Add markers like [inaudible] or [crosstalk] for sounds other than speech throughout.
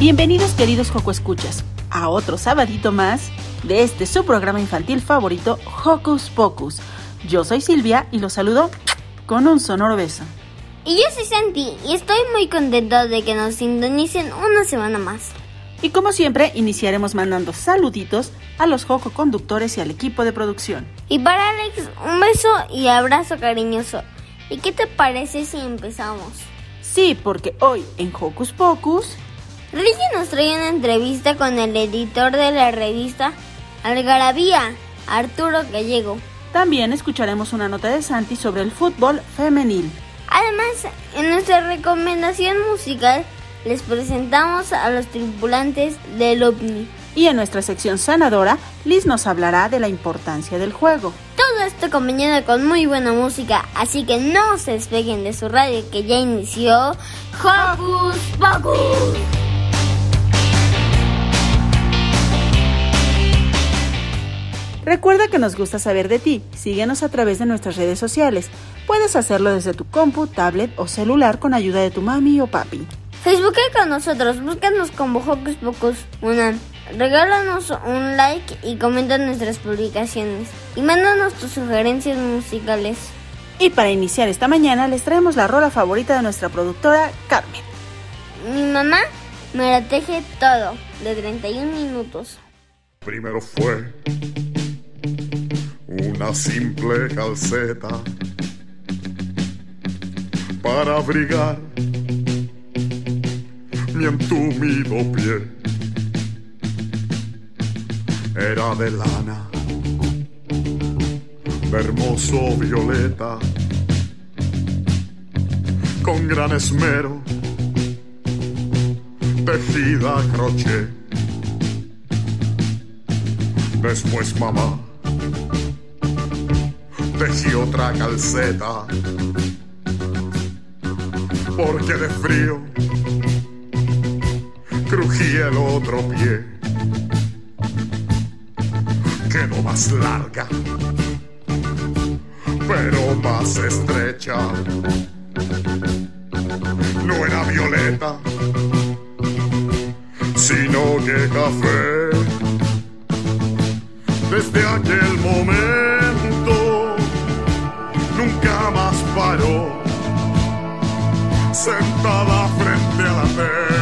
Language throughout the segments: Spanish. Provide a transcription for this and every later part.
Bienvenidos queridos Joco Escuchas a otro sabadito más de este su programa infantil favorito Hocus Pocus. Yo soy Silvia y los saludo con un sonoro beso. Y yo soy Santi y estoy muy contento de que nos sintonicen una semana más. Y como siempre, iniciaremos mandando saluditos a los Joco conductores y al equipo de producción. Y para Alex, un beso y abrazo cariñoso. ¿Y qué te parece si empezamos? Sí, porque hoy en Hocus Pocus Ricky nos trae una entrevista con el editor de la revista Algarabía, Arturo Gallego. También escucharemos una nota de Santi sobre el fútbol femenil. Además, en nuestra recomendación musical les presentamos a los tripulantes del OVNI. Y en nuestra sección sanadora, Liz nos hablará de la importancia del juego. Todo esto acompañado con muy buena música, así que no se despeguen de su radio que ya inició Hocus Pocus. Recuerda que nos gusta saber de ti. Síguenos a través de nuestras redes sociales. Puedes hacerlo desde tu compu, tablet o celular con ayuda de tu mami o papi. Facebook con nosotros, búscanos como Hocus Pocus. Regálanos un like y comenta nuestras publicaciones. Y mándanos tus sugerencias musicales. Y para iniciar esta mañana les traemos la rola favorita de nuestra productora, Carmen. Mi mamá me la teje todo, de 31 minutos. Primero fue una simple calceta para abrigar mi entumido pie. Era de lana, de hermoso violeta, con gran esmero, tejida a crochet. Después mamá tejí otra calceta. Porque de frío crujía el otro pie. Quedó más larga, pero más estrecha. No era violeta, sino que café. Desde aquel momento sentada frente a la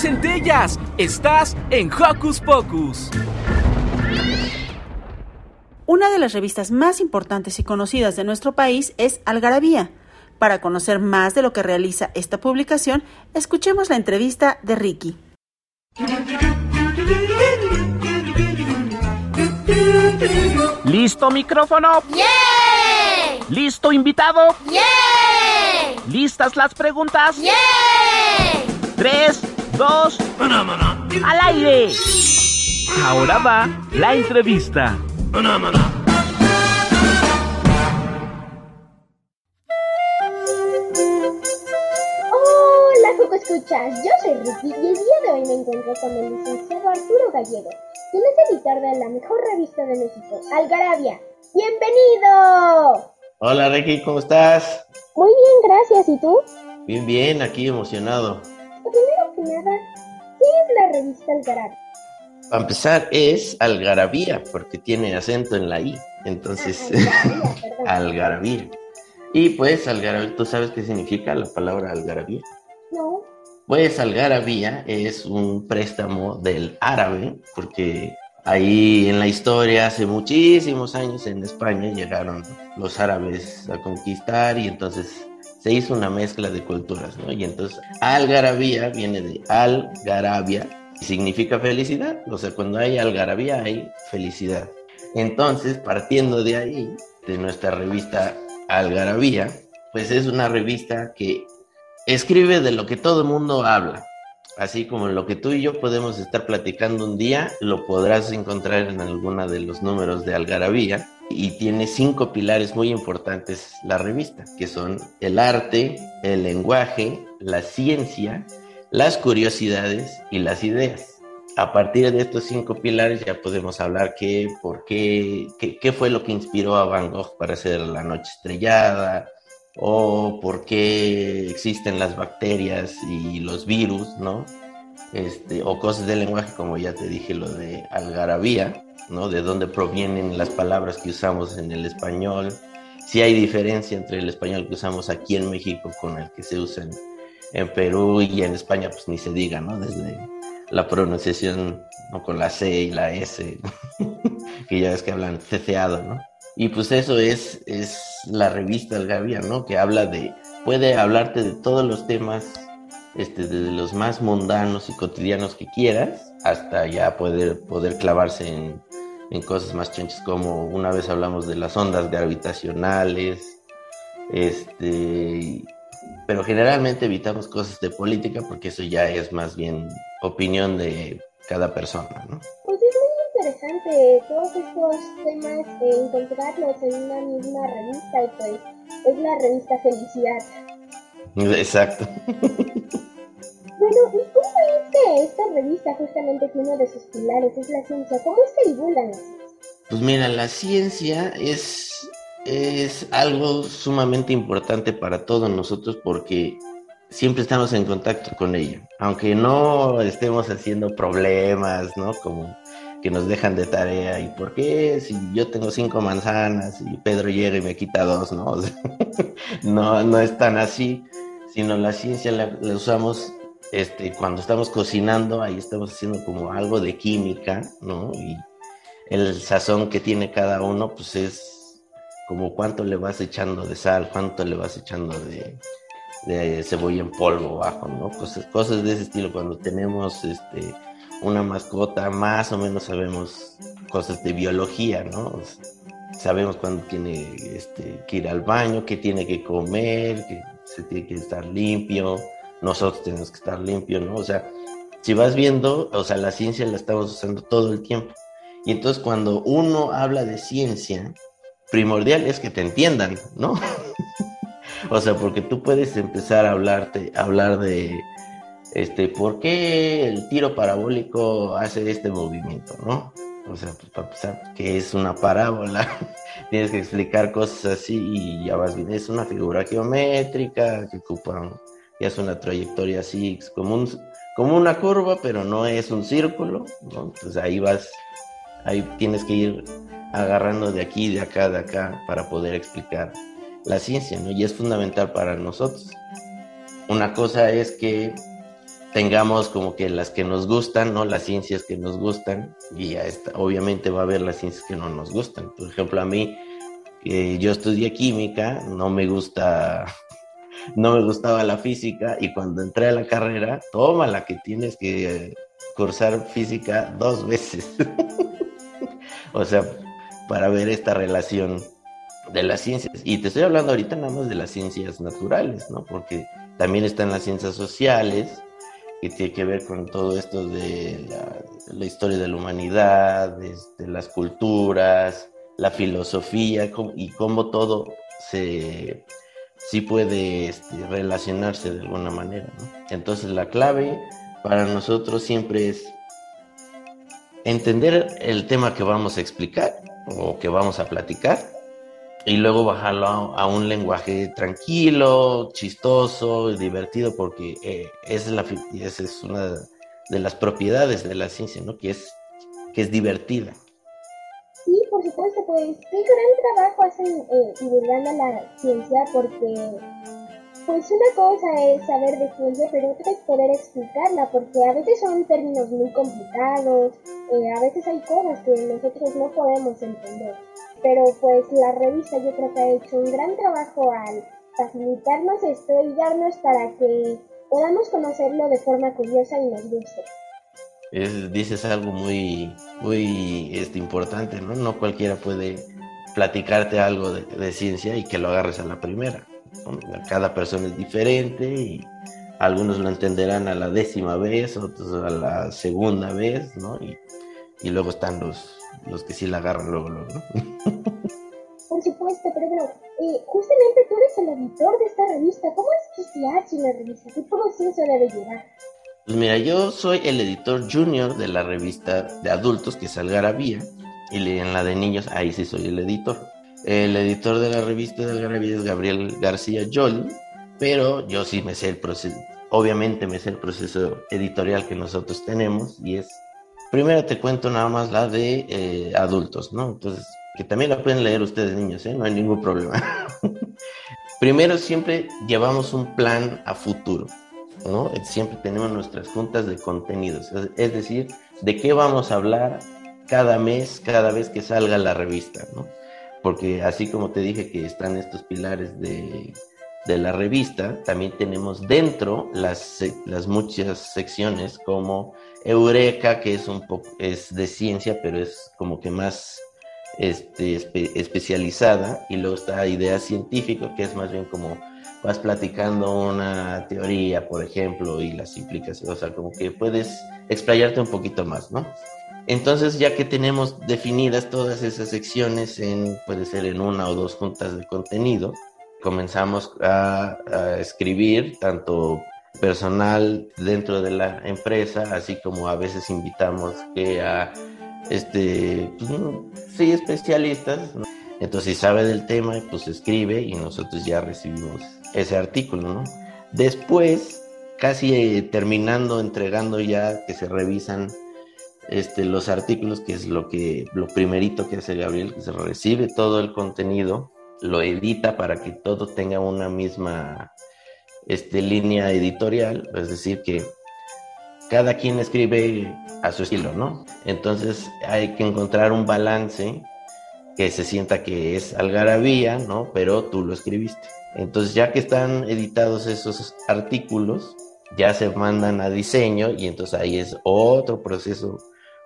centellas. Estás en Hocus Pocus. Una de las revistas más importantes y conocidas de nuestro país es Algarabía. Para conocer más de lo que realiza esta publicación, escuchemos la entrevista de Ricky. ¿Listo micrófono? ¡Yeah! ¿Listo invitado? ¡Yeah! ¿Listas las preguntas? ¡Yeah! Tres, dos, al aire. Ahora va la entrevista. Hola, Coco Escuchas. Yo soy Ricky y el día de hoy me encuentro con el licenciado Arturo Gallego, quien es editor de la mejor revista de México, Algarabia. ¡Bienvenido! Hola Ricky, ¿cómo estás? Muy bien, gracias. ¿Y tú? Bien, bien, aquí emocionado. ¿Qué es la revista Algarabia? Para empezar, es algarabía, porque tiene acento en la I. Entonces, Ah, Algarabía, [laughs] algarabía. Y pues, algarabía, ¿tú sabes qué significa la palabra algarabía? No. Pues, algarabía es un préstamo del árabe, porque ahí en la historia, hace muchísimos años en España, llegaron los árabes a conquistar y entonces se hizo una mezcla de culturas, ¿no? Y entonces, algarabía viene de algarabia, y significa felicidad. O sea, cuando hay algarabía hay felicidad. Entonces, partiendo de ahí, de nuestra revista Algarabía, pues es una revista que escribe de lo que todo el mundo habla. Así como lo que tú y yo podemos estar platicando un día, lo podrás encontrar en alguna de los números de Algarabía. Y tiene cinco pilares muy importantes la revista, que son el arte, el lenguaje, la ciencia, las curiosidades y las ideas. A partir de estos cinco pilares ya podemos hablar qué, por qué, qué, fue lo que inspiró a Van Gogh para hacer La Noche Estrellada, o por qué existen las bacterias y los virus, ¿no? Este, o cosas del lenguaje, como ya te dije, lo de algarabía, ¿no? De dónde provienen las palabras que usamos en el español, si hay diferencia entre el español que usamos aquí en México con el que se usa en, Perú y en España, pues ni se diga, ¿no? Desde la pronunciación ¿no? con la C y la S, [laughs] que ya ves que hablan ceceado, ¿no? Y pues eso es, es la revista Algarabía, ¿no? Que habla de, puede hablarte de todos los temas, este, desde los más mundanos y cotidianos que quieras, hasta ya poder, poder clavarse en, en cosas más chonchas, como una vez hablamos de las ondas gravitacionales, este, pero generalmente evitamos cosas de política porque eso ya es más bien opinión de cada persona, ¿no? Pues es muy interesante todos estos temas, encontrarlos en una misma revista y pues es la revista Felicidad. Exacto. [laughs] Bueno, ¿y cómo es que esta revista justamente tiene uno de sus pilares es la ciencia? ¿Cómo es que divulgan? Pues mira, la ciencia es, es algo sumamente importante para todos nosotros porque siempre estamos en contacto con ella. Aunque no estemos haciendo problemas, ¿no? Como que nos dejan de tarea. ¿Y por qué? Si yo tengo cinco manzanas y Pedro llega y me quita dos, ¿no? [laughs] No, no es tan así, sino la ciencia la usamos este, cuando estamos cocinando, ahí estamos haciendo como algo de química, ¿no? Y el sazón que tiene cada uno, pues es como cuánto le vas echando de sal, cuánto le vas echando de, cebolla en polvo bajo, ¿no? Cosas, cosas de ese estilo. Cuando tenemos este, una mascota, más o menos sabemos cosas de biología, ¿no? Sabemos cuándo tiene este, que ir al baño, qué tiene que comer, que se tiene que estar limpio, nosotros tenemos que estar limpios, ¿no? O sea, si vas viendo, o sea, la ciencia la estamos usando todo el tiempo. Y entonces cuando uno habla de ciencia, primordial es que te entiendan, ¿no? [laughs] o sea, porque tú puedes empezar a hablarte, a hablar de, este, ¿por qué el tiro parabólico hace este movimiento, no? O sea, pues para empezar, que es una parábola, [laughs] tienes que explicar cosas así y ya vas bien. Es una figura geométrica que ocupa, ya es una trayectoria así, como, un, como una curva, pero no es un círculo, ¿no? Entonces ahí vas, ahí tienes que ir agarrando de aquí, de acá, de acá, para poder explicar la ciencia, ¿no? Y es fundamental para nosotros. Una cosa es que tengamos como que las que nos gustan, ¿no? Las ciencias que nos gustan y obviamente va a haber las ciencias que no nos gustan. Por ejemplo, a mí, que yo estudié química, no me gusta, no me gustaba la física y cuando entré a la carrera, toma la que tienes que cursar física dos [laughs] veces. [laughs] o sea, para ver esta relación de las ciencias. Y te estoy hablando ahorita nada más de las ciencias naturales, ¿no? Porque también están las ciencias sociales, que tiene que ver con todo esto de la, historia de la humanidad, de, las culturas, la filosofía y cómo todo se sí puede este, relacionarse de alguna manera. Entonces la clave para nosotros siempre es entender el tema que vamos a explicar o que vamos a platicar y luego bajarlo a, un lenguaje tranquilo, chistoso, divertido, porque eh, esa, es la, es una de las propiedades de la ciencia, ¿no? Que es, que es divertida. Por supuesto, pues qué gran trabajo hacen eh, divulgando la ciencia, porque pues una cosa es saber de ciencia, pero otra es poder explicarla, porque a veces son términos muy complicados, eh, a veces hay cosas que nosotros no podemos entender pero pues la revista yo creo que ha hecho un gran trabajo al facilitarnos esto y darnos para que podamos conocerlo de forma curiosa y nos guste. Dices algo muy, muy este, importante, ¿no? No cualquiera puede platicarte algo de, ciencia y que lo agarres a la primera. Cada persona es diferente y algunos lo entenderán a la décima vez, otros a la segunda vez, ¿no? Y, y luego están los, los que sí la agarran luego, luego ¿no? [laughs] Por supuesto, pero bueno, eh, justamente tú eres el editor de esta revista. ¿Cómo es que se hace una revista? ¿Qué proceso debe llevar? Pues mira, yo soy el editor junior de la revista de adultos que es Algarabía y en la de niños ahí sí soy el editor. El editor de la revista de Algarabía es Gabriel García Jolly, pero yo sí me sé el proceso, obviamente me sé el proceso editorial que nosotros tenemos y es Primero te cuento nada más la de eh, adultos, ¿no? Entonces, que también la pueden leer ustedes niños, ¿eh? No hay ningún problema. [laughs] Primero siempre llevamos un plan a futuro, ¿no? Siempre tenemos nuestras juntas de contenidos, es decir, de qué vamos a hablar cada mes, cada vez que salga la revista, ¿no? Porque así como te dije que están estos pilares de, de la revista, también tenemos dentro las, las muchas secciones como Eureka, que es un poco, es de ciencia, pero es como que más este, especializada, y luego está Idea Científico, que es más bien como vas platicando una teoría, por ejemplo, y las implicaciones, o sea, como que puedes explayarte un poquito más, ¿no? Entonces, ya que tenemos definidas todas esas secciones en, puede ser en una o dos juntas de contenido, comenzamos a, escribir tanto personal dentro de la empresa, así como a veces invitamos que a este, pues, sí, especialistas. Entonces, si sabe del tema, pues escribe y nosotros ya recibimos ese artículo, ¿no? Después, casi eh, terminando, entregando ya que se revisan este, los artículos, que es lo que lo primerito que hace Gabriel, que se recibe todo el contenido, lo edita para que todo tenga una misma este, línea editorial, es decir, que cada quien escribe a su estilo, ¿no? Entonces hay que encontrar un balance que se sienta que es algarabía, ¿no? Pero tú lo escribiste. Entonces ya que están editados esos artículos, ya se mandan a diseño y entonces ahí es otro proceso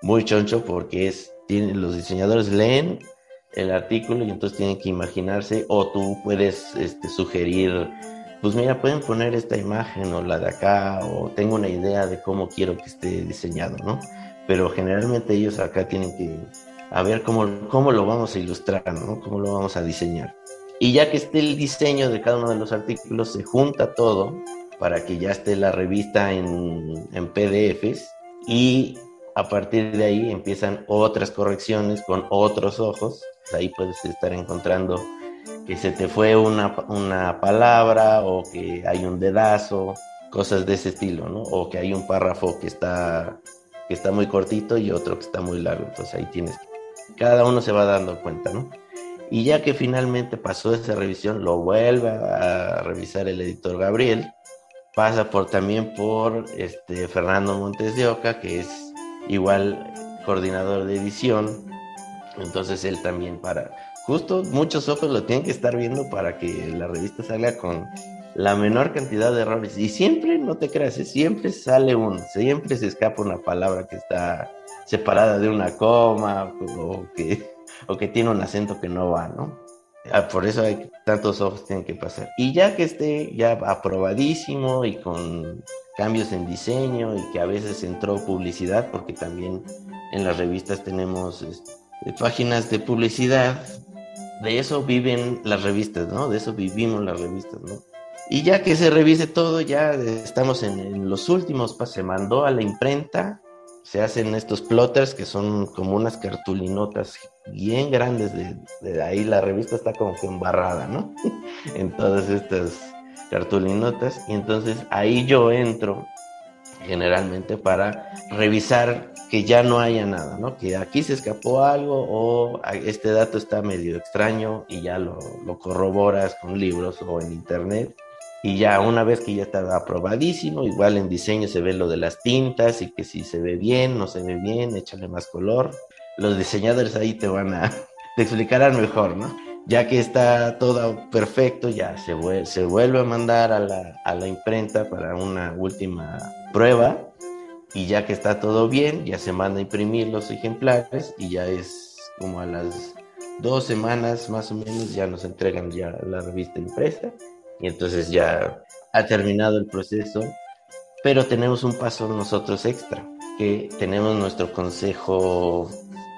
muy choncho porque es, los diseñadores leen el artículo y entonces tienen que imaginarse o tú puedes este, sugerir pues mira, pueden poner esta imagen o la de acá, o tengo una idea de cómo quiero que esté diseñado, ¿no? Pero generalmente ellos acá tienen que a ver cómo, cómo lo vamos a ilustrar, ¿no? Cómo lo vamos a diseñar. Y ya que esté el diseño de cada uno de los artículos, se junta todo para que ya esté la revista en, en PDFs y a partir de ahí empiezan otras correcciones con otros ojos. Ahí puedes estar encontrando que se te fue una, una palabra o que hay un dedazo, cosas de ese estilo, ¿no? O que hay un párrafo que está, que está muy cortito y otro que está muy largo. Entonces ahí tienes, cada uno se va dando cuenta, ¿no? Y ya que finalmente pasó esa revisión, lo vuelve a revisar el editor Gabriel pasa por también por este Fernando Montes de Oca, que es igual coordinador de edición. Entonces él también para justo muchos ojos lo tienen que estar viendo para que la revista salga con la menor cantidad de errores. Y siempre, no te creas, ¿eh? siempre sale uno, siempre se escapa una palabra que está separada de una coma o que, o que tiene un acento que no va, ¿no? Ah, por eso hay tantos ojos tienen que pasar. Y ya que esté ya aprobadísimo y con cambios en diseño y que a veces entró publicidad, porque también en las revistas tenemos este, páginas de publicidad, de eso viven las revistas, ¿no? De eso vivimos las revistas, ¿no? Y ya que se revise todo, ya estamos en, los últimos Se mandó a la imprenta, se hacen estos plotters que son como unas cartulinotas bien grandes. De, ahí la revista está como que embarrada, ¿no? [laughs] en todas estas cartulinotas. Y entonces ahí yo entro generalmente para revisar que ya no haya nada, ¿no? Que aquí se escapó algo o este dato está medio extraño y ya lo, lo corroboras con libros o en internet y ya una vez que ya está aprobadísimo, igual en diseño se ve lo de las tintas y que si se ve bien, no se ve bien, échale más color. Los diseñadores ahí te van a, te explicarán mejor, ¿no? Ya que está todo perfecto, ya se, vuelve, se vuelve a mandar a la, a la imprenta para una última prueba y ya que está todo bien, ya se manda a imprimir los ejemplares y ya es como a las dos semanas más o menos ya nos entregan ya la revista impresa y entonces ya ha terminado el proceso, pero tenemos un paso nosotros extra, que tenemos nuestro consejo,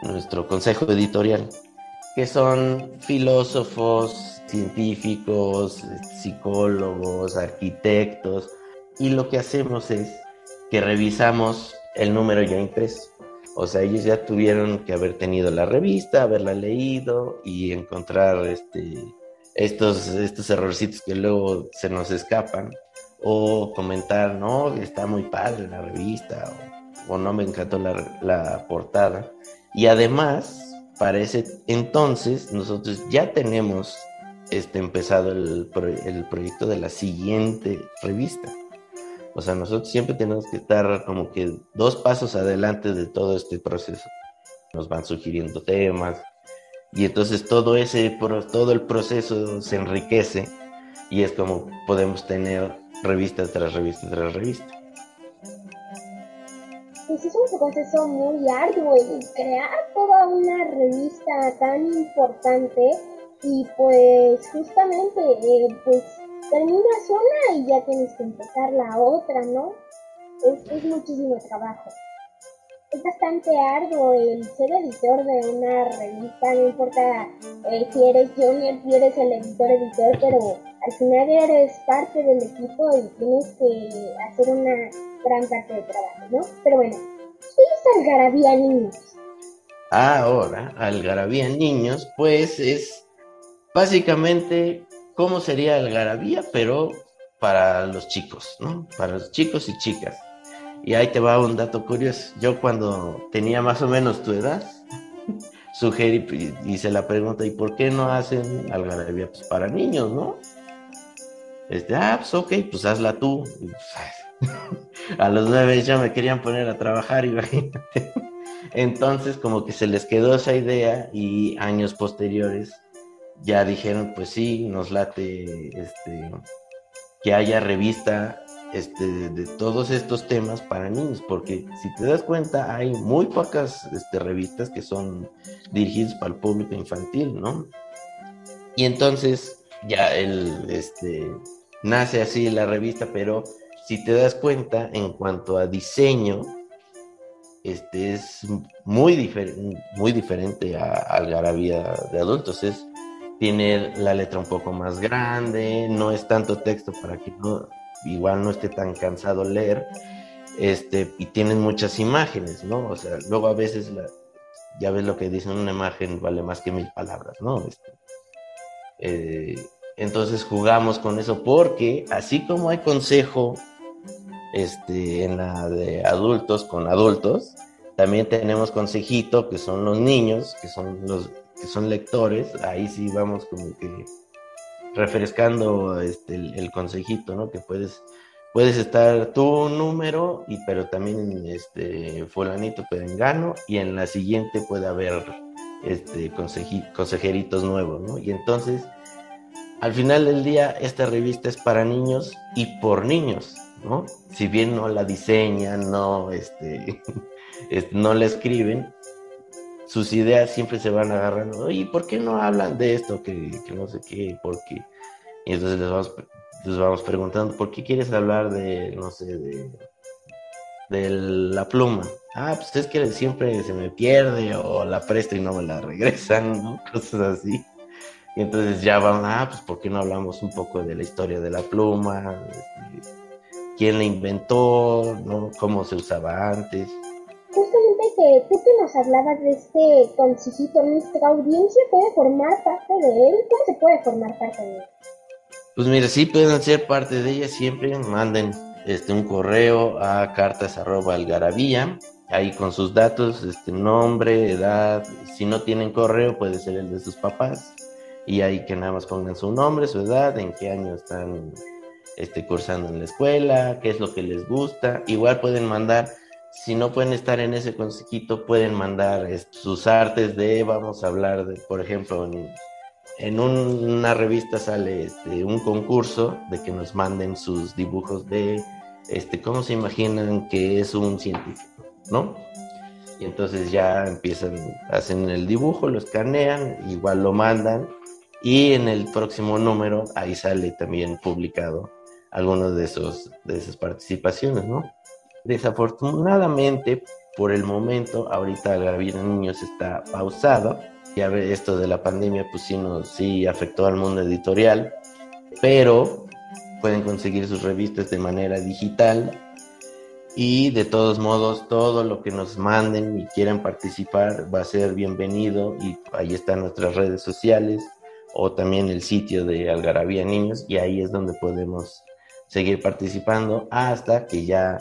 nuestro consejo editorial, que son filósofos, científicos, psicólogos, arquitectos, y lo que hacemos es que revisamos el número ya impreso. O sea, ellos ya tuvieron que haber tenido la revista, haberla leído y encontrar este, estos, estos errorcitos que luego se nos escapan, o comentar, no, está muy padre la revista, o, no me encantó la, la, portada. Y además, para ese entonces, nosotros ya tenemos este, empezado el, el proyecto de la siguiente revista. O sea, nosotros siempre tenemos que estar como que dos pasos adelante de todo este proceso. Nos van sugiriendo temas, y entonces todo ese todo el proceso se enriquece y es como podemos tener revista tras revista tras revista. Pues es un proceso muy arduo y crear toda una revista tan importante y pues justamente eh, pues terminas una y ya tienes que empezar la otra, ¿no? Es, es muchísimo trabajo es bastante arduo el ser editor de una revista, no importa eh, si eres junior, si eres el editor editor, pero al final eres parte del equipo y tienes que hacer una gran parte de trabajo, ¿no? Pero bueno, ¿qué es Algarabía Niños? Ahora, Algarabía Niños, pues es básicamente cómo sería Algarabía, pero para los chicos, ¿no? Para los chicos y chicas. Y ahí te va un dato curioso. Yo cuando tenía más o menos tu edad, [laughs] sugerí y se la pregunta, ¿y por qué no hacen algarabía pues, para niños, no? Este, ah, pues ok, pues hazla tú. Pues, [laughs] a los nueve ya me querían poner a trabajar, [laughs] imagínate. Entonces, como que se les quedó esa idea y años posteriores ya dijeron, pues sí, nos late este, que haya revista este, de todos estos temas para niños, porque si te das cuenta hay muy pocas este, revistas que son dirigidas para el público infantil, ¿no? Y entonces ya el, este, nace así la revista, pero si te das cuenta en cuanto a diseño, este es muy, muy diferente a, Algarabía de adultos, es tiene la letra un poco más grande, no es tanto texto para que no, igual no esté tan cansado leer, este, y tienen muchas imágenes, ¿no? O sea, luego a veces ya ves lo que dicen, una imagen vale más que mil palabras, ¿no? Este, eh, entonces jugamos con eso porque así como hay consejo este, en la de adultos con adultos, también tenemos consejito que son los niños, que son los que son lectores, ahí sí vamos como que refrescando este, el, consejito, ¿no? Que puedes, puedes estar tu número, y, pero también este, fulanito perengano, y en la siguiente puede haber este, consejeritos nuevos, ¿no? Y entonces, al final del día, esta revista es para niños y por niños, ¿no? Si bien no la diseñan, no, este, [laughs] este, no la escriben, sus ideas siempre se van agarrando. ¿Y ¿por qué no hablan de esto? Que, no sé qué, ¿por qué? Y entonces les vamos entonces vamos preguntando, ¿por qué quieres hablar de, no sé, de, de la pluma? Ah, pues es que siempre se me pierde o la presto y no me la regresan, ¿no? [laughs] Cosas así. Y entonces ya van, ah, pues ¿por qué no hablamos un poco de la historia de la pluma? Este, ¿Quién la inventó? ¿no? ¿Cómo se usaba antes? Que tú que nos hablabas de este consejito, nuestra audiencia puede formar parte de él. ¿Cómo se puede formar parte de él? Pues mira, sí pueden ser parte de ella siempre, manden este, un correo a cartas arroba ahí con sus datos, este, nombre, edad, si no tienen correo puede ser el de sus papás, y ahí que nada más pongan su nombre, su edad, en qué año están este, cursando en la escuela, qué es lo que les gusta, igual pueden mandar, si no pueden estar en ese consejito, pueden mandar sus artes de, vamos a hablar de, por ejemplo, en en una revista sale este, un concurso de que nos manden sus dibujos de este, cómo se imaginan que es un científico, ¿no? Y entonces ya empiezan, hacen el dibujo, lo escanean, igual lo mandan y en el próximo número ahí sale también publicado algunos de esos de esas participaciones, ¿no? Desafortunadamente, por el momento, ahorita la niños está pausado ya ve esto de la pandemia, pues sí, nos, sí afectó al mundo editorial, pero pueden conseguir sus revistas de manera digital y de todos modos todo lo que nos manden y quieran participar va a ser bienvenido y ahí están nuestras redes sociales o también el sitio de Algarabía Niños y ahí es donde podemos seguir participando hasta que ya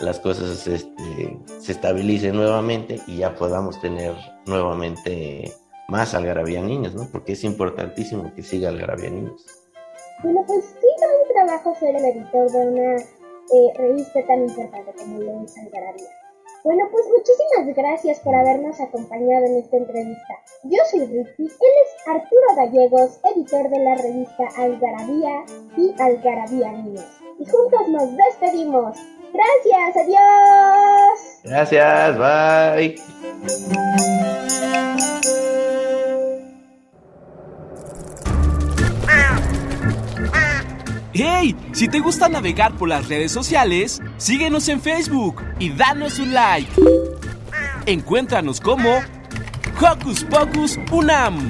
las cosas este, se estabilicen nuevamente y ya podamos tener nuevamente más Algarabía Niños, ¿no? Porque es importantísimo que siga Algarabía Niños. Bueno, pues sí, un trabajo ser el editor de una eh, revista tan importante como lo es Algarabía. Bueno, pues muchísimas gracias por habernos acompañado en esta entrevista. Yo soy Ricky, él es Arturo Gallegos, editor de la revista Algarabía y Algarabía Niños. Y juntos nos despedimos. Gracias, adiós. Gracias, bye. ¡Hey! Si te gusta navegar por las redes sociales, síguenos en Facebook y danos un like. Encuéntranos como Hocus Pocus Unam.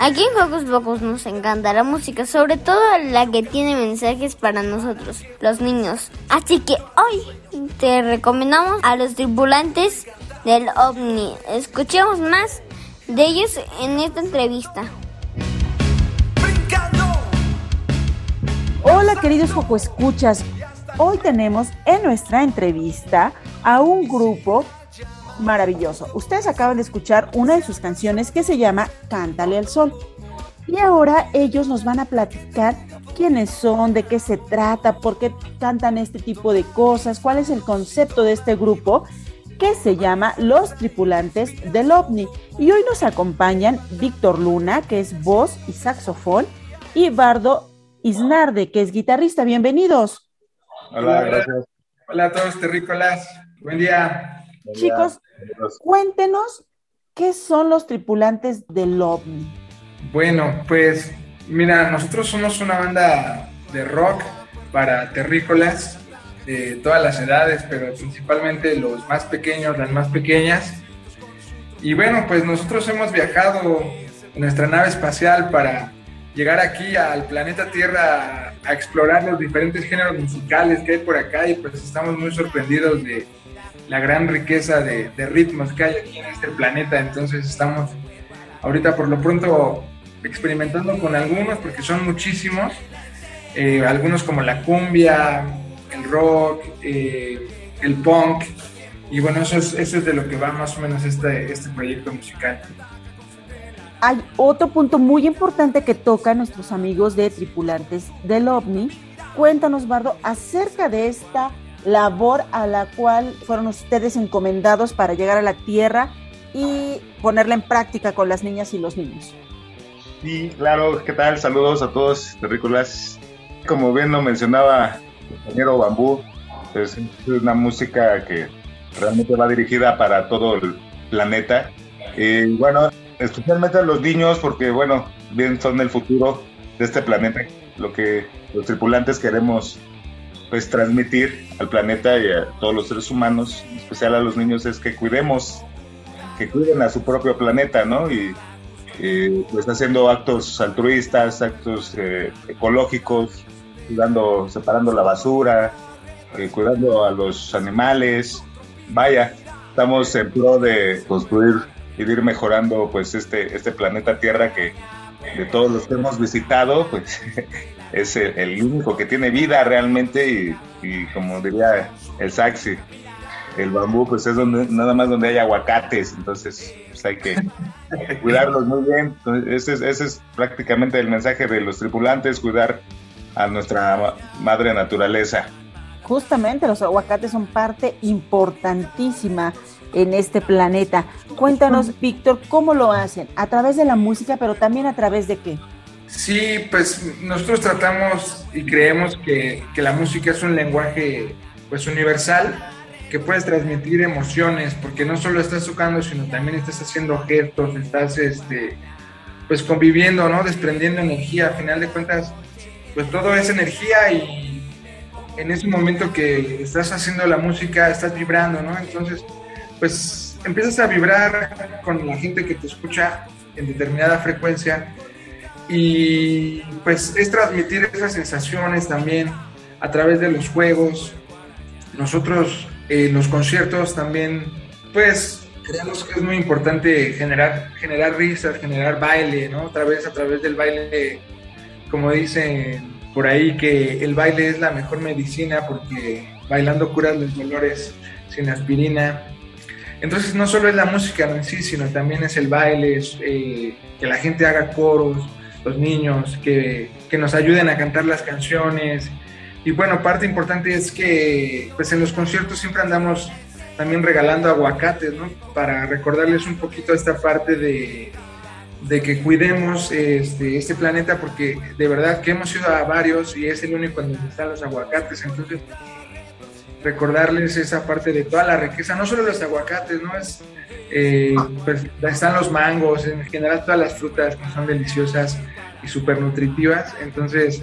Aquí en Juegos Pocos nos encanta la música, sobre todo la que tiene mensajes para nosotros, los niños. Así que hoy te recomendamos a los tripulantes del OVNI. Escuchemos más de ellos en esta entrevista. Hola queridos Joco Escuchas, hoy tenemos en nuestra entrevista a un grupo maravilloso. Ustedes acaban de escuchar una de sus canciones que se llama Cántale al Sol. Y ahora ellos nos van a platicar quiénes son, de qué se trata, por qué cantan este tipo de cosas, cuál es el concepto de este grupo que se llama Los Tripulantes del OVNI. Y hoy nos acompañan Víctor Luna, que es voz y saxofón, y Bardo Isnarde, que es guitarrista. Bienvenidos. Hola, gracias. Hola a todos, terrícolas. Buen día. Chicos, cuéntenos qué son los tripulantes del OVNI. Bueno, pues mira, nosotros somos una banda de rock para terrícolas de todas las edades, pero principalmente los más pequeños, las más pequeñas. Y bueno, pues nosotros hemos viajado en nuestra nave espacial para llegar aquí al planeta Tierra a explorar los diferentes géneros musicales que hay por acá y pues estamos muy sorprendidos de la gran riqueza de, ritmos que hay aquí en este planeta. Entonces estamos ahorita por lo pronto experimentando con algunos porque son muchísimos. Eh, algunos como la cumbia, el rock, eh, el punk. Y bueno, eso es, eso es de lo que va más o menos este, este proyecto musical. Hay otro punto muy importante que tocan nuestros amigos de tripulantes del OVNI. Cuéntanos, Bardo, acerca de esta labor a la cual fueron ustedes encomendados para llegar a la Tierra y ponerla en práctica con las niñas y los niños. Sí, claro, ¿qué tal? Saludos a todos, terrícolas. Como bien lo mencionaba compañero Bambú, es una música que realmente va dirigida para todo el planeta. Y bueno, especialmente a los niños, porque bueno, bien son el futuro de este planeta, lo que los tripulantes queremos pues transmitir al planeta y a todos los seres humanos, en especial a los niños, es que cuidemos, que cuiden a su propio planeta, ¿no? Y pues haciendo actos altruistas, actos eh, ecológicos, cuidando, separando la basura, eh, cuidando a los animales. Vaya, estamos en pro de construir y de ir mejorando pues este, este planeta Tierra que de todos los que hemos visitado, pues [laughs] es el, único que tiene vida realmente y, como diría el Saxi, el bambú pues es donde nada más donde hay aguacates, entonces pues, hay que cuidarlos muy bien. Ese es, ese es prácticamente el mensaje de los tripulantes, cuidar a nuestra madre naturaleza. Justamente los aguacates son parte importantísima en este planeta. Cuéntanos, Víctor, ¿cómo lo hacen? ¿A través de la música, pero también a través de qué? Sí, pues nosotros tratamos y creemos que, que la música es un lenguaje pues universal que puedes transmitir emociones, porque no solo estás tocando, sino también estás haciendo gestos, estás este, pues conviviendo, ¿no? Desprendiendo energía. A final de cuentas, pues todo es energía y en ese momento que estás haciendo la música, estás vibrando, ¿no? Entonces, pues empiezas a vibrar con la gente que te escucha en determinada frecuencia y pues es transmitir esas sensaciones también a través de los juegos. Nosotros en los conciertos también, pues creemos que es muy importante generar, generar risas, generar baile, ¿no? Otra vez a través del baile, como dicen por ahí, que el baile es la mejor medicina porque bailando curas los dolores sin aspirina. Entonces no solo es la música en sí, sino también es el baile, es, eh, que la gente haga coros, los niños, que, que nos ayuden a cantar las canciones, y bueno, parte importante es que pues en los conciertos siempre andamos también regalando aguacates, ¿no? Para recordarles un poquito esta parte de, de que cuidemos este, este planeta porque de verdad que hemos ido a varios y es el único donde están los aguacates. Entonces, recordarles esa parte de toda la riqueza, no solo los aguacates, ¿no? Es, eh, pues, están los mangos, en general todas las frutas que son deliciosas y súper nutritivas. Entonces,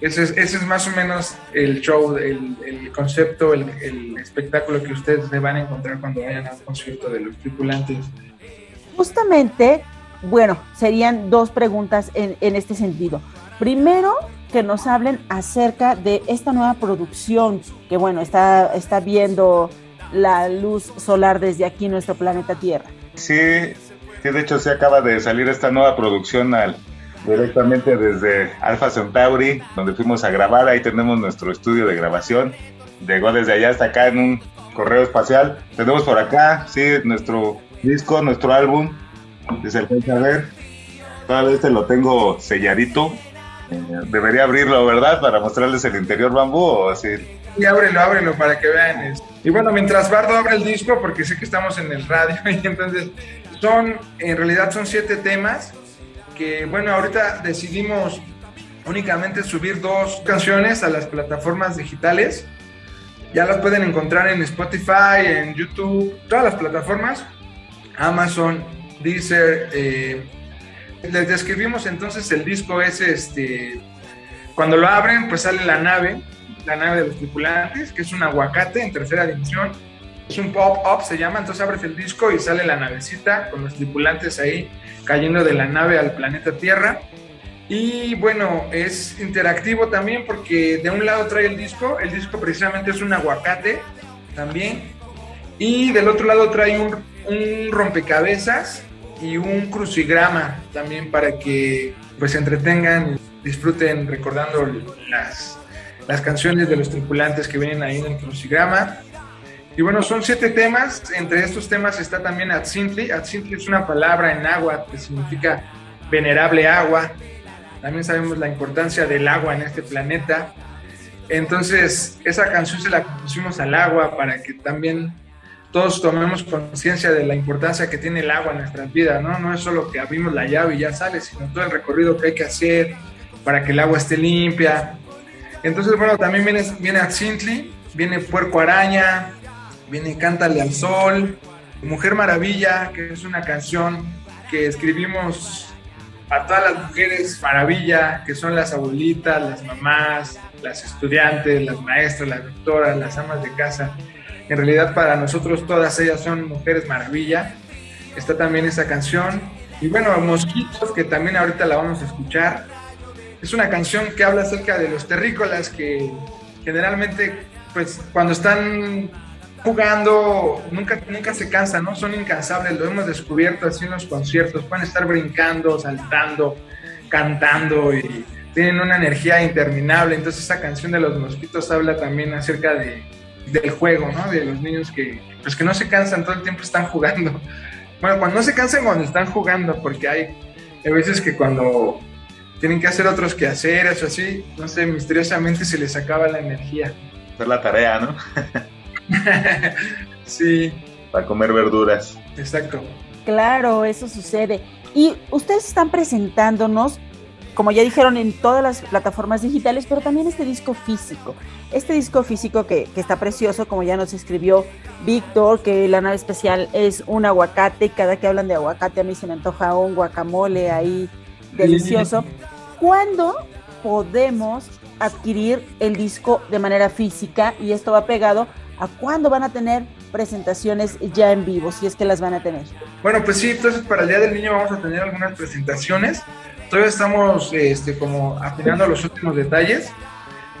ese es, ese es más o menos el show, el, el concepto, el, el, espectáculo que ustedes se van a encontrar cuando vayan al concierto de los tripulantes. Justamente, bueno, serían dos preguntas en, en este sentido. Primero, que nos hablen acerca de esta nueva producción que, bueno, está, está viendo la luz solar desde aquí, nuestro planeta Tierra. Sí, sí, de hecho se acaba de salir esta nueva producción al, directamente desde Alpha Centauri, donde fuimos a grabar, ahí tenemos nuestro estudio de grabación, llegó desde allá hasta acá en un correo espacial, tenemos por acá, sí, nuestro disco, nuestro álbum, desde el a ver, todavía este lo tengo selladito, debería abrirlo, ¿verdad? Para mostrarles el interior bambú o así. Y ábrelo, ábrelo para que vean. Y bueno, mientras Bardo abre el disco, porque sé que estamos en el radio, [laughs] y entonces son, en realidad son siete temas que, bueno, ahorita decidimos únicamente subir dos canciones a las plataformas digitales. Ya las pueden encontrar en Spotify, en YouTube, todas las plataformas, Amazon, Deezer, eh, les describimos entonces el disco es este, cuando lo abren pues sale la nave, la nave de los tripulantes, que es un aguacate en tercera dimensión, es un pop-up se llama, entonces abres el disco y sale la navecita con los tripulantes ahí cayendo de la nave al planeta Tierra. Y bueno, es interactivo también porque de un lado trae el disco, el disco precisamente es un aguacate también, y del otro lado trae un, un rompecabezas y un crucigrama también para que pues se entretengan, disfruten recordando las, las canciones de los tripulantes que vienen ahí en el crucigrama. Y bueno, son siete temas. Entre estos temas está también Atzintli. Atzintli es una palabra en agua que significa venerable agua. También sabemos la importancia del agua en este planeta. Entonces, esa canción se la compusimos al agua para que también todos tomemos conciencia de la importancia que tiene el agua en nuestras vidas, ¿no? No es solo que abrimos la llave y ya sale, sino todo el recorrido que hay que hacer para que el agua esté limpia. Entonces, bueno, también viene, viene Axintli, viene Puerco Araña, viene Cántale al Sol, Mujer Maravilla, que es una canción que escribimos a todas las mujeres maravilla, que son las abuelitas, las mamás, las estudiantes, las maestras, las doctoras, las amas de casa en realidad para nosotros todas ellas son mujeres maravilla. Está también esa canción. Y bueno, Mosquitos, que también ahorita la vamos a escuchar. Es una canción que habla acerca de los terrícolas que generalmente, pues cuando están jugando, nunca, nunca se cansan, ¿no? Son incansables, lo hemos descubierto así en los conciertos. Pueden estar brincando, saltando, cantando y tienen una energía interminable. Entonces esa canción de los mosquitos habla también acerca de, del juego, ¿no? De los niños que, pues que no se cansan, todo el tiempo están jugando. Bueno, cuando no se cansan cuando están jugando, porque hay, hay veces que cuando tienen que hacer otros quehaceres o así, no sé, misteriosamente se les acaba la energía. Hacer la tarea, ¿no? [laughs] sí. Para comer verduras. Exacto. Claro, eso sucede. Y ustedes están presentándonos como ya dijeron, en todas las plataformas digitales, pero también este disco físico. Este disco físico que, que, está precioso, como ya nos escribió Víctor, que la nave especial es un aguacate, cada que hablan de aguacate a mí se me antoja un guacamole ahí delicioso. ¿Cuándo podemos adquirir el disco de manera física? Y esto va pegado a cuándo van a tener presentaciones ya en vivo, si es que las van a tener. Bueno, pues sí, entonces para el Día del Niño vamos a tener algunas presentaciones todavía estamos este, como afinando los últimos detalles,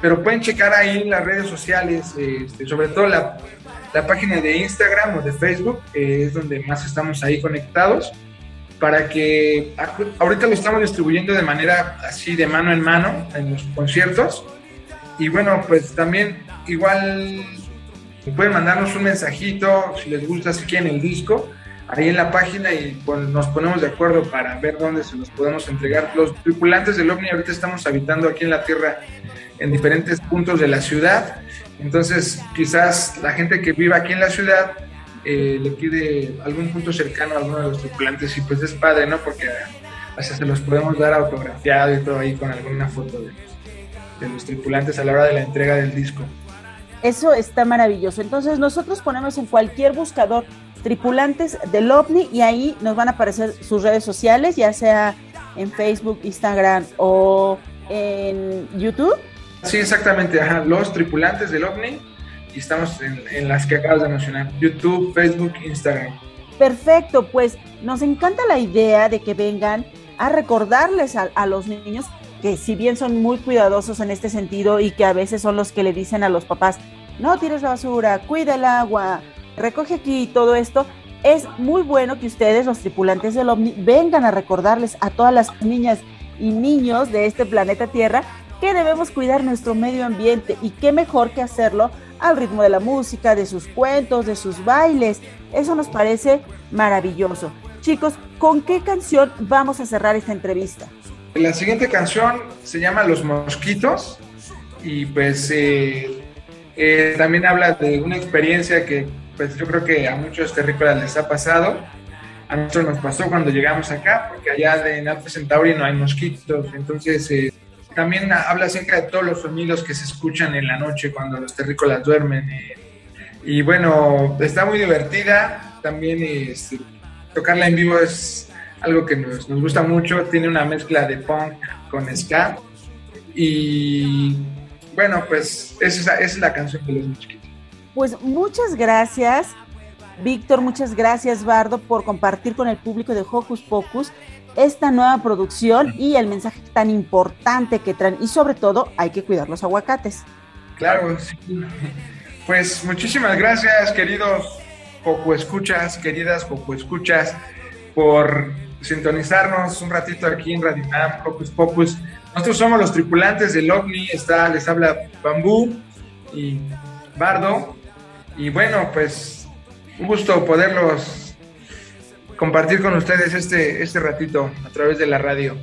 pero pueden checar ahí en las redes sociales, este, sobre todo la, la, página de Instagram o de Facebook, eh, es donde más estamos ahí conectados, para que ahorita lo estamos distribuyendo de manera así de mano en mano en los conciertos. Y bueno, pues también igual pueden mandarnos un mensajito si les gusta, si quieren el disco ahí en la página y nos ponemos de acuerdo para ver dónde se los podemos entregar. Los tripulantes del OVNI ahorita estamos habitando aquí en la Tierra en diferentes puntos de la ciudad, entonces quizás la gente que viva aquí en la ciudad eh, le pide algún punto cercano a alguno de los tripulantes y pues es padre, ¿no? Porque hasta se los podemos dar autografiado y todo ahí con alguna foto de, de los tripulantes a la hora de la entrega del disco. Eso está maravilloso. Entonces nosotros ponemos en cualquier buscador tripulantes del ovni y ahí nos van a aparecer sus redes sociales, ya sea en Facebook, Instagram o en YouTube. Sí, exactamente, ajá, los tripulantes del ovni y estamos en, las que acabas de mencionar, YouTube, Facebook, Instagram. Perfecto, pues nos encanta la idea de que vengan a recordarles a, a, los niños que si bien son muy cuidadosos en este sentido y que a veces son los que le dicen a los papás, no tires la basura, cuida el agua, recoge aquí todo esto, es muy bueno que ustedes, los tripulantes del OVNI, vengan a recordarles a todas las niñas y niños de este planeta Tierra que debemos cuidar nuestro medio ambiente y qué mejor que hacerlo al ritmo de la música, de sus cuentos, de sus bailes. Eso nos parece maravilloso. Chicos, ¿con qué canción vamos a cerrar esta entrevista? La siguiente canción se llama Los Mosquitos y pues eh, eh, también habla de una experiencia que pues yo creo que a muchos terrícolas les ha pasado. A nosotros nos pasó cuando llegamos acá, porque allá en Alfa Centauri no hay mosquitos. Entonces, eh, también habla acerca de todos los sonidos que se escuchan en la noche cuando los terrícolas duermen. Eh. y bueno, está muy divertida. También este, tocarla en vivo es algo que nos, gusta mucho. Tiene una mezcla de punk con ska. Y bueno, pues esa, es la canción de los mosquitos. Pues muchas gracias, Víctor, muchas gracias, Bardo, por compartir con el público de Hocus Pocus esta nueva producción y el mensaje tan importante que traen. Y sobre todo, hay que cuidar los aguacates. Claro, sí. Pues muchísimas gracias, queridos Poco Escuchas, queridas Poco Escuchas, por sintonizarnos un ratito aquí en Radio Hocus Pocus. Nosotros somos los tripulantes del OVNI, está, les habla Bambú y Bardo. Y bueno, pues un gusto poderlos compartir con ustedes este, este ratito a través de la radio.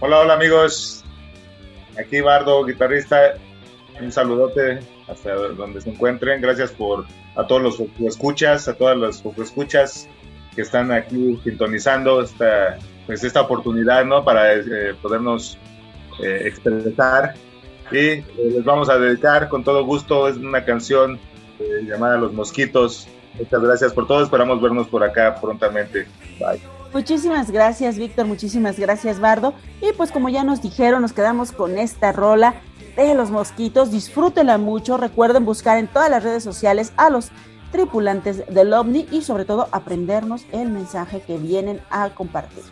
Hola, hola amigos. Aquí Bardo, guitarrista. Un saludote hasta donde se encuentren. Gracias por a todos los escuchas, a todas las escuchas que están aquí sintonizando esta, pues esta oportunidad, ¿no? Para eh, podernos eh, expresar. Y eh, les vamos a dedicar con todo gusto. Es una canción eh, llamada Los Mosquitos. Muchas gracias por todo. Esperamos vernos por acá prontamente. Bye. Muchísimas gracias, Víctor. Muchísimas gracias, Bardo. Y pues como ya nos dijeron, nos quedamos con esta rola de los mosquitos. Disfrútenla mucho. Recuerden buscar en todas las redes sociales a los tripulantes del OVNI y sobre todo aprendernos el mensaje que vienen a compartir.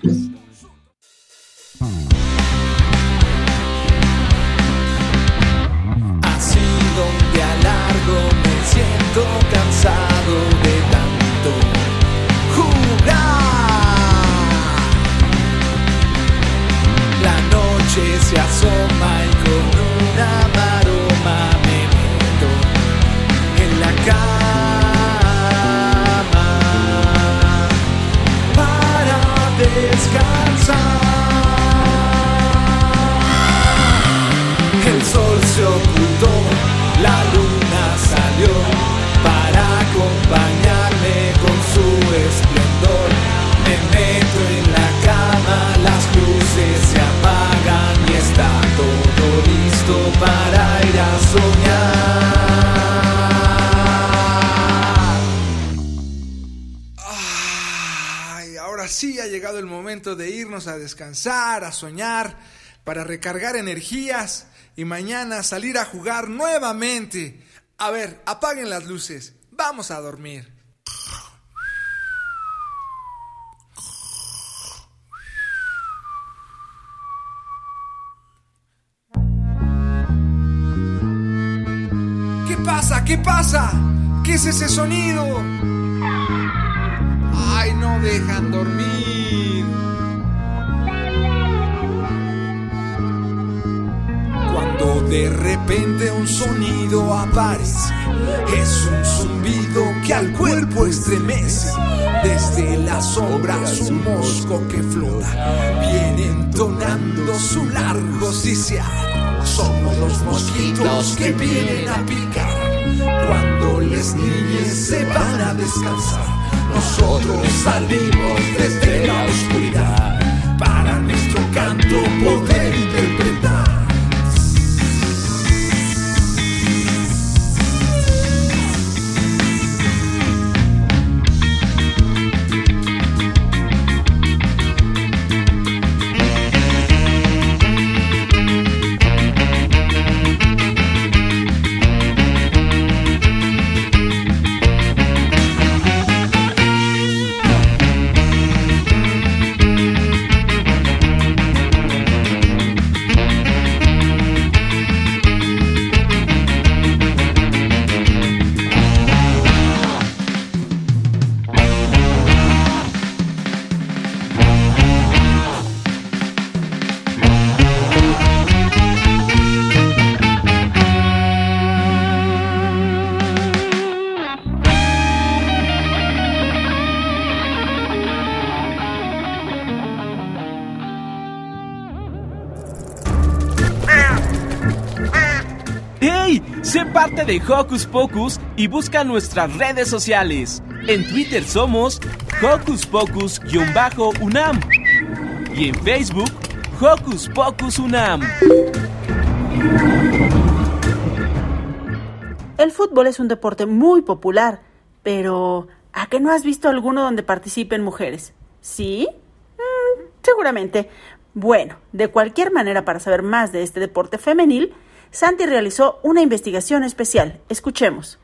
Llegado el momento de irnos a descansar, a soñar, para recargar energías y mañana salir a jugar nuevamente. A ver, apaguen las luces. Vamos a dormir. ¿Qué pasa? ¿Qué pasa? ¿Qué es ese sonido? Ay, no dejan dormir. De repente un sonido aparece, es un zumbido que al cuerpo estremece. Desde la sombra su mosco que flota, viene entonando su largo sisear. Somos los mosquitos que vienen a picar. Cuando las niñas se van a descansar, nosotros salimos desde la oscuridad para nuestro canto poder interpretar. De Hocus Pocus y busca nuestras redes sociales. En Twitter somos Hocus Pocus-UNAM y en Facebook Hocus Pocus UNAM. El fútbol es un deporte muy popular, pero ¿a qué no has visto alguno donde participen mujeres? ¿Sí? Mm, seguramente. Bueno, de cualquier manera, para saber más de este deporte femenil, Santi realizó una investigación especial. Escuchemos.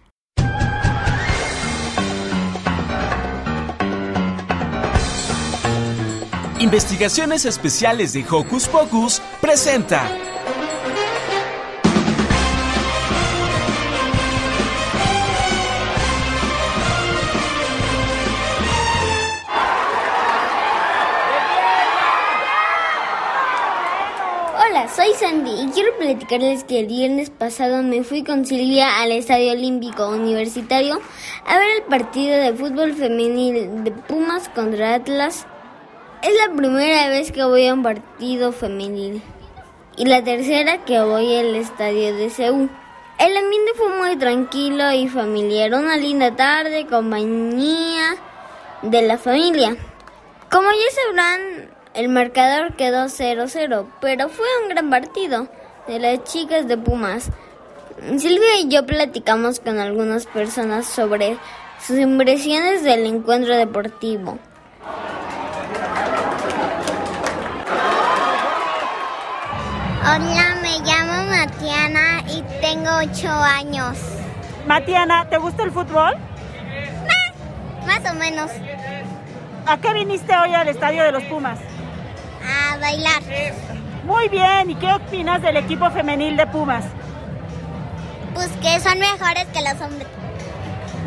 Investigaciones Especiales de Hocus Pocus presenta. Platicarles que el viernes pasado me fui con Silvia al Estadio Olímpico Universitario a ver el partido de fútbol femenil de Pumas contra Atlas. Es la primera vez que voy a un partido femenil y la tercera que voy al estadio de Seúl. El ambiente fue muy tranquilo y familiar, una linda tarde, compañía de la familia. Como ya sabrán, el marcador quedó 0-0, pero fue un gran partido de las chicas de Pumas. Silvia y yo platicamos con algunas personas sobre sus impresiones del encuentro deportivo. Hola, me llamo Matiana y tengo 8 años. Matiana, ¿te gusta el fútbol? Más o menos. ¿A qué viniste hoy al estadio de los Pumas? A bailar. Muy bien, ¿y qué opinas del equipo femenil de Pumas? Pues que son mejores que los hombres.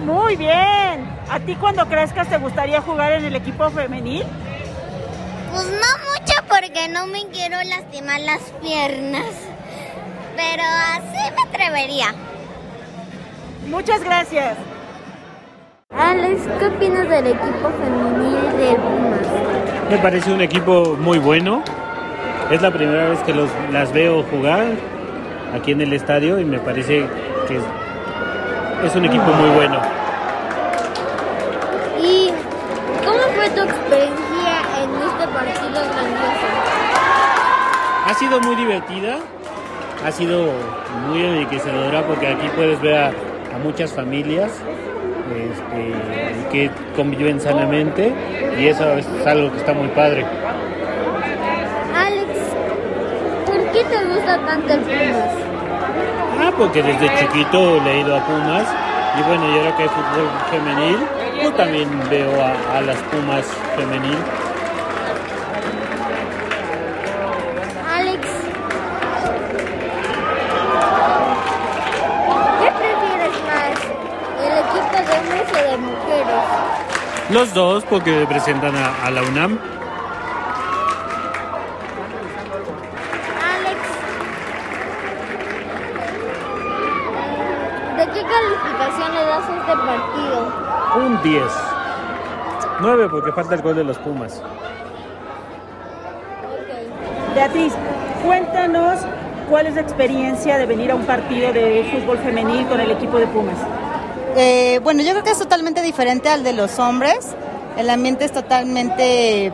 Muy bien. ¿A ti cuando crezcas te gustaría jugar en el equipo femenil? Pues no mucho porque no me quiero lastimar las piernas. Pero así me atrevería. Muchas gracias. Alex, ¿qué opinas del equipo femenil de Pumas? Me parece un equipo muy bueno. Es la primera vez que los, las veo jugar aquí en el estadio y me parece que es, es un equipo muy bueno. ¿Y cómo fue tu experiencia en este partido grandioso? Ha sido muy divertida, ha sido muy enriquecedora porque aquí puedes ver a, a muchas familias este, que conviven sanamente y eso es algo que está muy padre. Alex, ¿por qué te gusta tanto el Pumas? Ah, porque desde chiquito le he ido a Pumas y bueno, y ahora que hay fútbol femenil, yo también veo a, a las Pumas femenil. Alex, ¿qué prefieres más? ¿El equipo de hombres o de mujeres? Los dos porque representan a, a la UNAM. Alex, ¿de qué calificación le das a este partido? Un 10. 9 porque falta el gol de los Pumas. Beatriz, cuéntanos cuál es la experiencia de venir a un partido de fútbol femenil con el equipo de Pumas. Eh, bueno, yo creo que es totalmente diferente al de los hombres. El ambiente es totalmente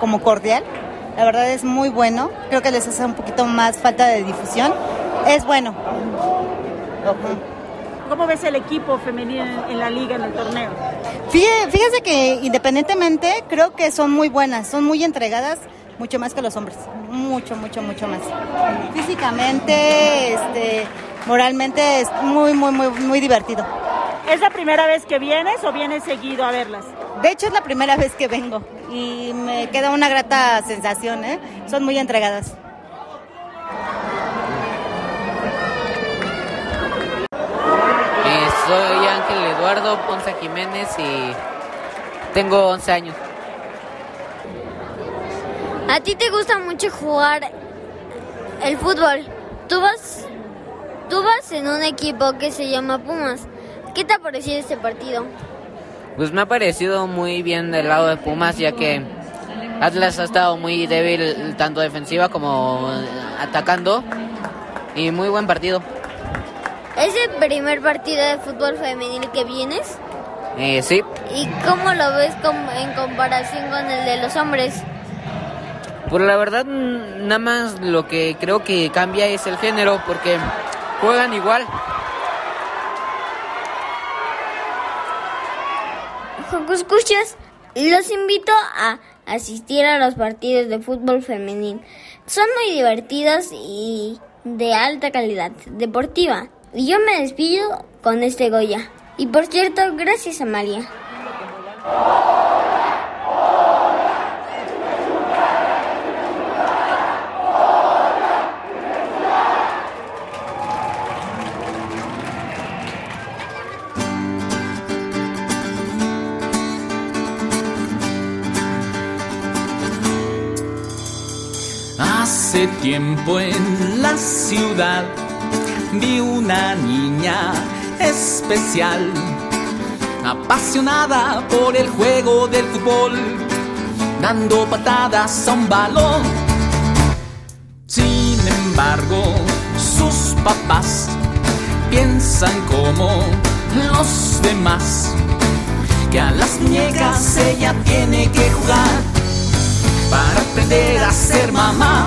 como cordial. La verdad es muy bueno. Creo que les hace un poquito más falta de difusión. Es bueno. ¿Cómo ves el equipo femenil en, en la liga, en el torneo? Fíjese que independientemente creo que son muy buenas, son muy entregadas, mucho más que los hombres. Mucho, mucho, mucho más. Físicamente, este, moralmente es muy, muy, muy, muy divertido. ¿Es la primera vez que vienes o vienes seguido a verlas? De hecho, es la primera vez que vengo y me queda una grata sensación, ¿eh? Son muy entregadas. Eh, soy Ángel Eduardo Ponce Jiménez y tengo 11 años. ¿A ti te gusta mucho jugar el fútbol? Tú vas, tú vas en un equipo que se llama Pumas. ¿Qué te ha parecido este partido? Pues me ha parecido muy bien del lado de Pumas ya que Atlas ha estado muy débil tanto defensiva como atacando y muy buen partido. ¿Es el primer partido de fútbol femenil que vienes? Eh, sí. ¿Y cómo lo ves en comparación con el de los hombres? Pues la verdad, nada más lo que creo que cambia es el género, porque juegan igual. Escuchas, los invito a asistir a los partidos de fútbol femenil. Son muy divertidos y de alta calidad deportiva. Y yo me despido con este Goya. Y por cierto, gracias a María. Hace tiempo en la ciudad vi una niña especial, apasionada por el juego del fútbol, dando patadas a un balón. Sin embargo, sus papás piensan como los demás, que a las muñecas ella tiene que jugar para aprender a ser mamá.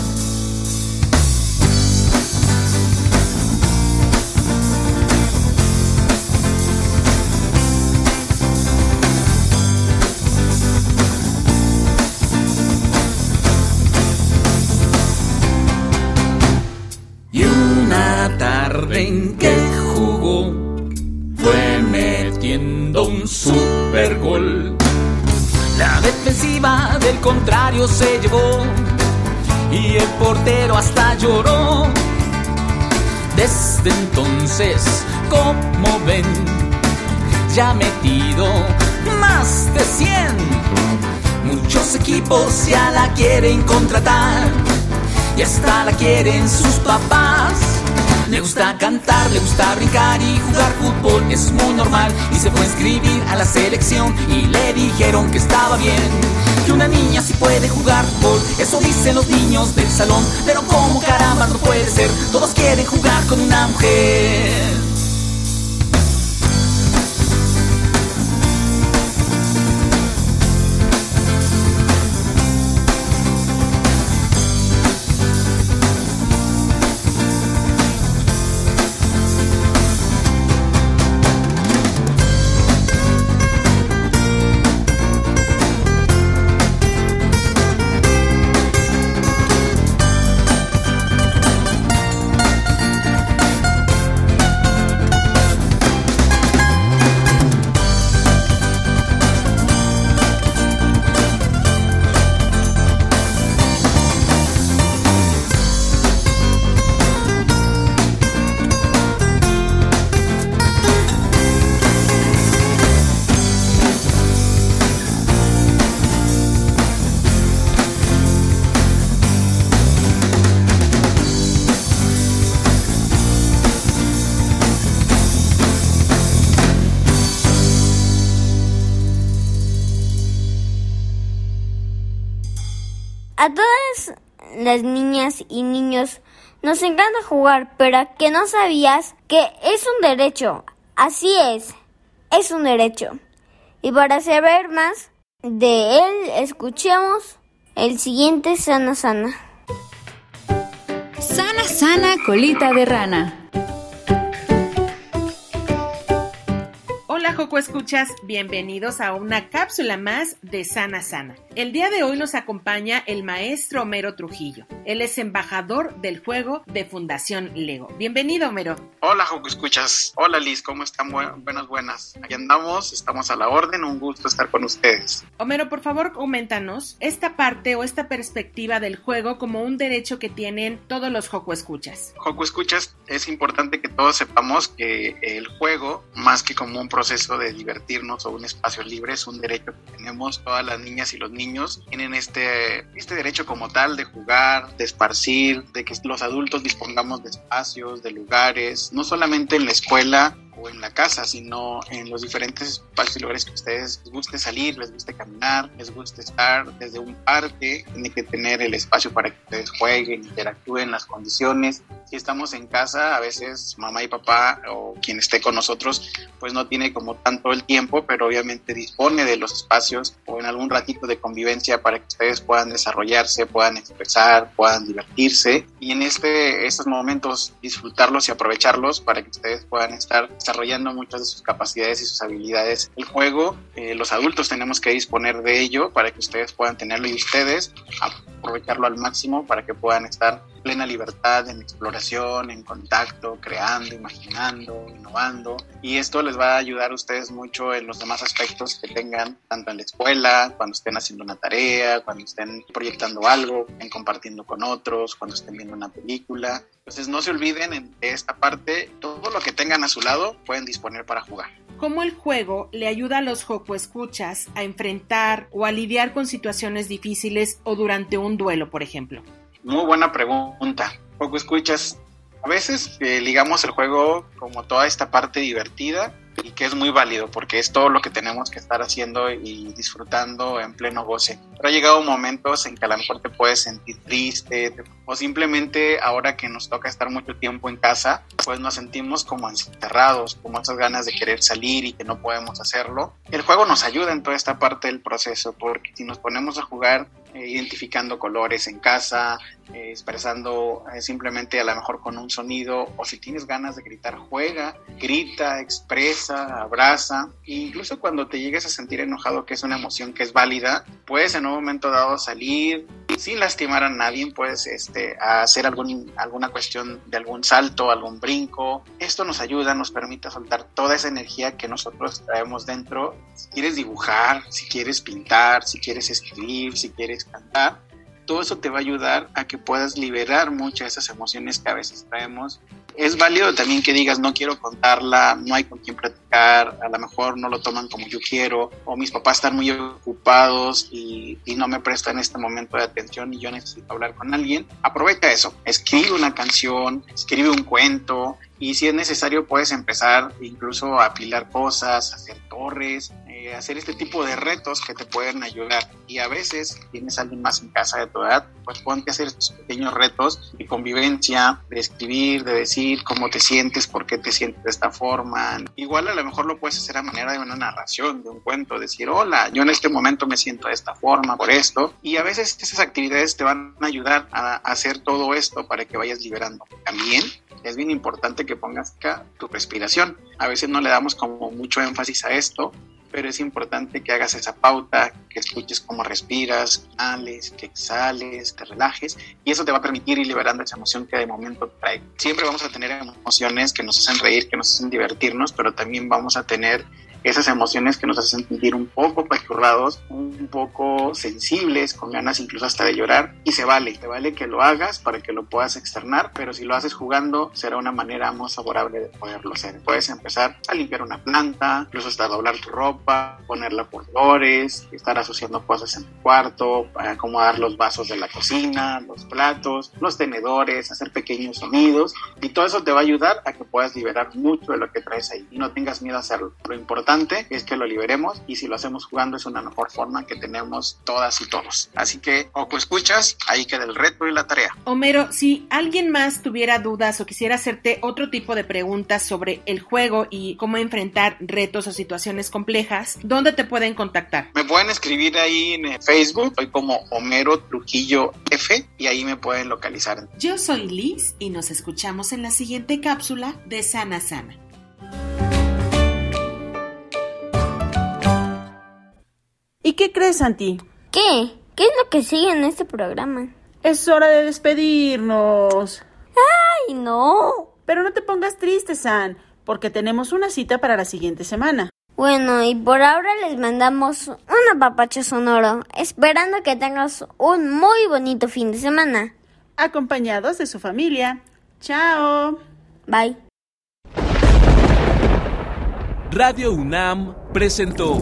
Contrario se llevó y el portero hasta lloró. Desde entonces, como ven, ya metido más de 100. Muchos equipos ya la quieren contratar y hasta la quieren sus papás. Le gusta cantar, le gusta brincar y jugar fútbol, es muy normal. Y se fue a inscribir a la selección y le dijeron que estaba bien. Que una niña sí puede jugar fútbol, eso dicen los niños del salón. Pero como caramba no puede ser, todos quieren jugar con una mujer. Las niñas y niños nos encanta jugar, pero que no sabías que es un derecho. Así es, es un derecho. Y para saber más de él, escuchemos el siguiente Sana Sana. Sana Sana Colita de Rana. Hola Joco Escuchas, bienvenidos a una cápsula más de Sana Sana. El día de hoy nos acompaña el maestro Homero Trujillo. Él es embajador del juego de Fundación Lego. Bienvenido Homero. Hola Joco Escuchas. Hola Liz, ¿cómo están? buenas, buenas. Aquí andamos, estamos a la orden, un gusto estar con ustedes. Homero, por favor, coméntanos esta parte o esta perspectiva del juego como un derecho que tienen todos los Joco Escuchas. Joco Escuchas, es importante que todos sepamos que el juego, más que como un proyecto, de divertirnos o un espacio libre es un derecho que tenemos todas las niñas y los niños. Tienen este, este derecho como tal de jugar, de esparcir, de que los adultos dispongamos de espacios, de lugares, no solamente en la escuela o en la casa, sino en los diferentes espacios y lugares que ustedes les guste salir, les guste caminar, les guste estar desde un parque, tiene que tener el espacio para que ustedes jueguen, interactúen, las condiciones. Si estamos en casa, a veces mamá y papá o quien esté con nosotros, pues no tiene como tanto el tiempo, pero obviamente dispone de los espacios o en algún ratito de convivencia para que ustedes puedan desarrollarse, puedan expresar, puedan divertirse y en este, estos momentos disfrutarlos y aprovecharlos para que ustedes puedan estar desarrollando muchas de sus capacidades y sus habilidades. El juego, eh, los adultos tenemos que disponer de ello para que ustedes puedan tenerlo y ustedes aprovecharlo al máximo para que puedan estar plena libertad en exploración, en contacto, creando, imaginando, innovando. Y esto les va a ayudar a ustedes mucho en los demás aspectos que tengan, tanto en la escuela, cuando estén haciendo una tarea, cuando estén proyectando algo, en compartiendo con otros, cuando estén viendo una película. Entonces no se olviden de esta parte, todo lo que tengan a su lado pueden disponer para jugar. ¿Cómo el juego le ayuda a los Escuchas a enfrentar o a lidiar con situaciones difíciles o durante un duelo, por ejemplo? Muy buena pregunta. Poco escuchas. A veces eh, ligamos el juego como toda esta parte divertida y que es muy válido porque es todo lo que tenemos que estar haciendo y disfrutando en pleno goce. Pero ha llegado momentos en que a lo mejor te puedes sentir triste o simplemente ahora que nos toca estar mucho tiempo en casa, pues nos sentimos como encerrados, con muchas ganas de querer salir y que no podemos hacerlo. El juego nos ayuda en toda esta parte del proceso porque si nos ponemos a jugar eh, identificando colores en casa, eh, expresando eh, simplemente a lo mejor con un sonido, o si tienes ganas de gritar, juega, grita, expresa, abraza, e incluso cuando te llegues a sentir enojado, que es una emoción que es válida, puedes en un momento dado salir sin lastimar a nadie, puedes este, hacer algún, alguna cuestión de algún salto, algún brinco. Esto nos ayuda, nos permite soltar toda esa energía que nosotros traemos dentro. Si quieres dibujar, si quieres pintar, si quieres escribir, si quieres cantar, todo eso te va a ayudar a que puedas liberar muchas de esas emociones que a veces traemos. Es válido también que digas, no quiero contarla, no hay con quién platicar, a lo mejor no lo toman como yo quiero, o mis papás están muy ocupados y, y no me prestan este momento de atención y yo necesito hablar con alguien. Aprovecha eso, escribe una canción, escribe un cuento, y si es necesario puedes empezar incluso a apilar cosas, hacer torres, eh, hacer este tipo de retos que te pueden ayudar. Y a veces tienes a alguien más en casa de tu edad, pues ponte a hacer estos pequeños retos de convivencia, de escribir, de decir cómo te sientes, por qué te sientes de esta forma. Igual a lo mejor lo puedes hacer a manera de una narración, de un cuento, decir, hola, yo en este momento me siento de esta forma, por esto. Y a veces esas actividades te van a ayudar a hacer todo esto para que vayas liberando. También es bien importante que pongas acá tu respiración. A veces no le damos como mucho énfasis a esto, pero es importante que hagas esa pauta, que escuches cómo respiras, inhales, que exhales, te relajes, y eso te va a permitir ir liberando esa emoción que de momento trae. Siempre vamos a tener emociones que nos hacen reír, que nos hacen divertirnos, pero también vamos a tener esas emociones que nos hacen sentir un poco pachurrados, un poco sensibles, con ganas incluso hasta de llorar, y se vale, te vale que lo hagas para que lo puedas externar, pero si lo haces jugando será una manera más favorable de poderlo hacer. Puedes empezar a limpiar una planta, incluso hasta doblar tu ropa, ponerla por flores, estar asociando cosas en tu cuarto, acomodar los vasos de la cocina, los platos, los tenedores, hacer pequeños sonidos, y todo eso te va a ayudar a que puedas liberar mucho de lo que traes ahí y no tengas miedo a hacerlo. Lo importante es que lo liberemos y si lo hacemos jugando es una mejor forma que tenemos todas y todos. Así que, Oco Escuchas, ahí queda el reto y la tarea. Homero, si alguien más tuviera dudas o quisiera hacerte otro tipo de preguntas sobre el juego y cómo enfrentar retos o situaciones complejas, ¿dónde te pueden contactar? Me pueden escribir ahí en Facebook, soy como Homero Trujillo F y ahí me pueden localizar. Yo soy Liz y nos escuchamos en la siguiente cápsula de Sana Sana. ¿Y qué crees, Santi? ¿Qué? ¿Qué es lo que sigue en este programa? Es hora de despedirnos. ¡Ay, no! Pero no te pongas triste, San, porque tenemos una cita para la siguiente semana. Bueno, y por ahora les mandamos un apapacho sonoro, esperando que tengas un muy bonito fin de semana. Acompañados de su familia. Chao. Bye. Radio UNAM presentó